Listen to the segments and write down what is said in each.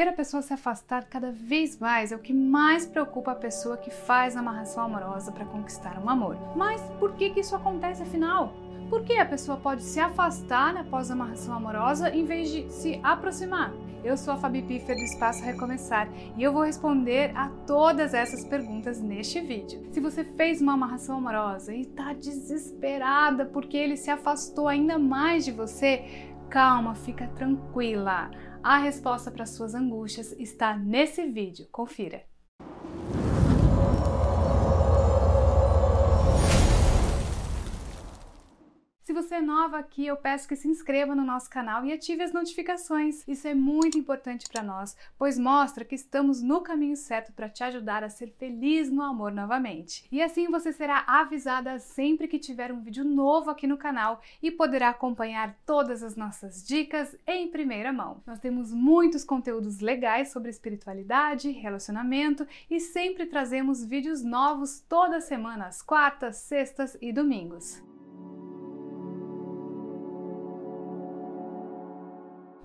Ver a pessoa se afastar cada vez mais é o que mais preocupa a pessoa que faz amarração amorosa para conquistar um amor. Mas por que, que isso acontece afinal? Por que a pessoa pode se afastar após a amarração amorosa em vez de se aproximar? Eu sou a Fabi Piffer do Espaço Recomeçar e eu vou responder a todas essas perguntas neste vídeo. Se você fez uma amarração amorosa e está desesperada porque ele se afastou ainda mais de você, calma, fica tranquila. A resposta para suas angústias está nesse vídeo. Confira. Se você é nova aqui, eu peço que se inscreva no nosso canal e ative as notificações. Isso é muito importante para nós, pois mostra que estamos no caminho certo para te ajudar a ser feliz no amor novamente. E assim você será avisada sempre que tiver um vídeo novo aqui no canal e poderá acompanhar todas as nossas dicas em primeira mão. Nós temos muitos conteúdos legais sobre espiritualidade, relacionamento e sempre trazemos vídeos novos toda semana, às quartas, sextas e domingos.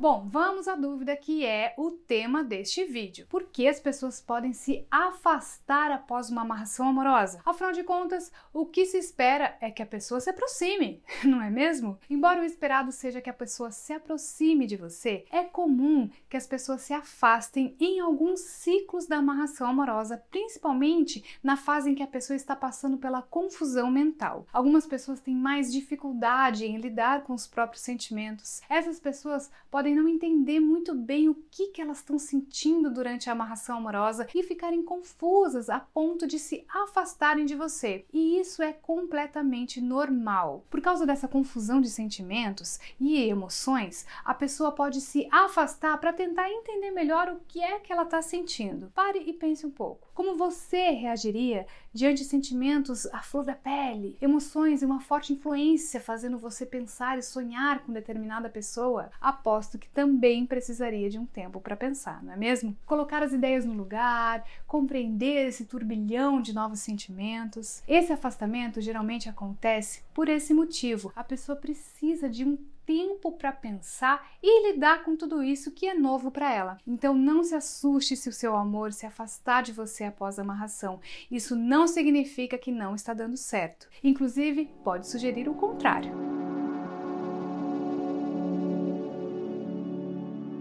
Bom, vamos à dúvida que é o tema deste vídeo. Por que as pessoas podem se afastar após uma amarração amorosa? Afinal de contas, o que se espera é que a pessoa se aproxime, não é mesmo? Embora o esperado seja que a pessoa se aproxime de você, é comum que as pessoas se afastem em alguns ciclos da amarração amorosa, principalmente na fase em que a pessoa está passando pela confusão mental. Algumas pessoas têm mais dificuldade em lidar com os próprios sentimentos. Essas pessoas podem não entender muito bem o que, que elas estão sentindo durante a amarração amorosa e ficarem confusas a ponto de se afastarem de você. E isso é completamente normal. Por causa dessa confusão de sentimentos e emoções, a pessoa pode se afastar para tentar entender melhor o que é que ela está sentindo. Pare e pense um pouco. Como você reagiria diante de sentimentos à flor da pele, emoções e uma forte influência fazendo você pensar e sonhar com determinada pessoa? Aposto que também precisaria de um tempo para pensar, não é mesmo? Colocar as ideias no lugar, compreender esse turbilhão de novos sentimentos. Esse afastamento geralmente acontece por esse motivo. A pessoa precisa de um tempo para pensar e lidar com tudo isso que é novo para ela. Então não se assuste se o seu amor se afastar de você após a amarração. Isso não significa que não está dando certo. Inclusive, pode sugerir o contrário.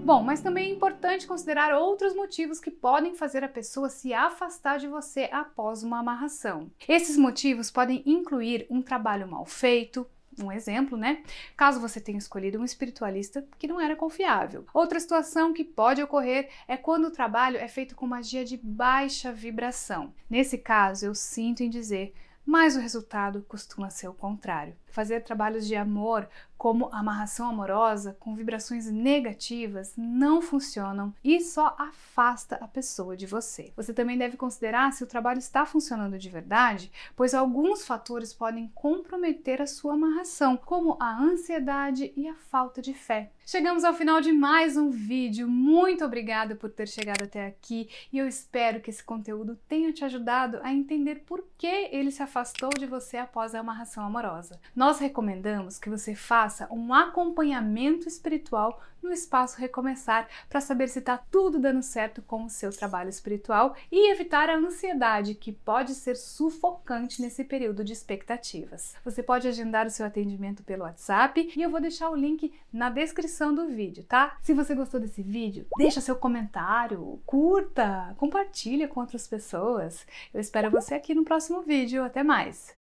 Bom, mas também é importante considerar outros motivos que podem fazer a pessoa se afastar de você após uma amarração. Esses motivos podem incluir um trabalho mal feito, um exemplo, né? Caso você tenha escolhido um espiritualista que não era confiável. Outra situação que pode ocorrer é quando o trabalho é feito com magia de baixa vibração. Nesse caso, eu sinto em dizer, mas o resultado costuma ser o contrário. Fazer trabalhos de amor como amarração amorosa com vibrações negativas não funcionam e só afasta a pessoa de você. Você também deve considerar se o trabalho está funcionando de verdade, pois alguns fatores podem comprometer a sua amarração, como a ansiedade e a falta de fé. Chegamos ao final de mais um vídeo. Muito obrigada por ter chegado até aqui e eu espero que esse conteúdo tenha te ajudado a entender por que ele se afastou de você após a amarração amorosa. Nós recomendamos que você faça faça um acompanhamento espiritual no espaço Recomeçar para saber se está tudo dando certo com o seu trabalho espiritual e evitar a ansiedade que pode ser sufocante nesse período de expectativas. Você pode agendar o seu atendimento pelo WhatsApp e eu vou deixar o link na descrição do vídeo, tá? Se você gostou desse vídeo, deixa seu comentário, curta, compartilha com outras pessoas. Eu espero você aqui no próximo vídeo. Até mais!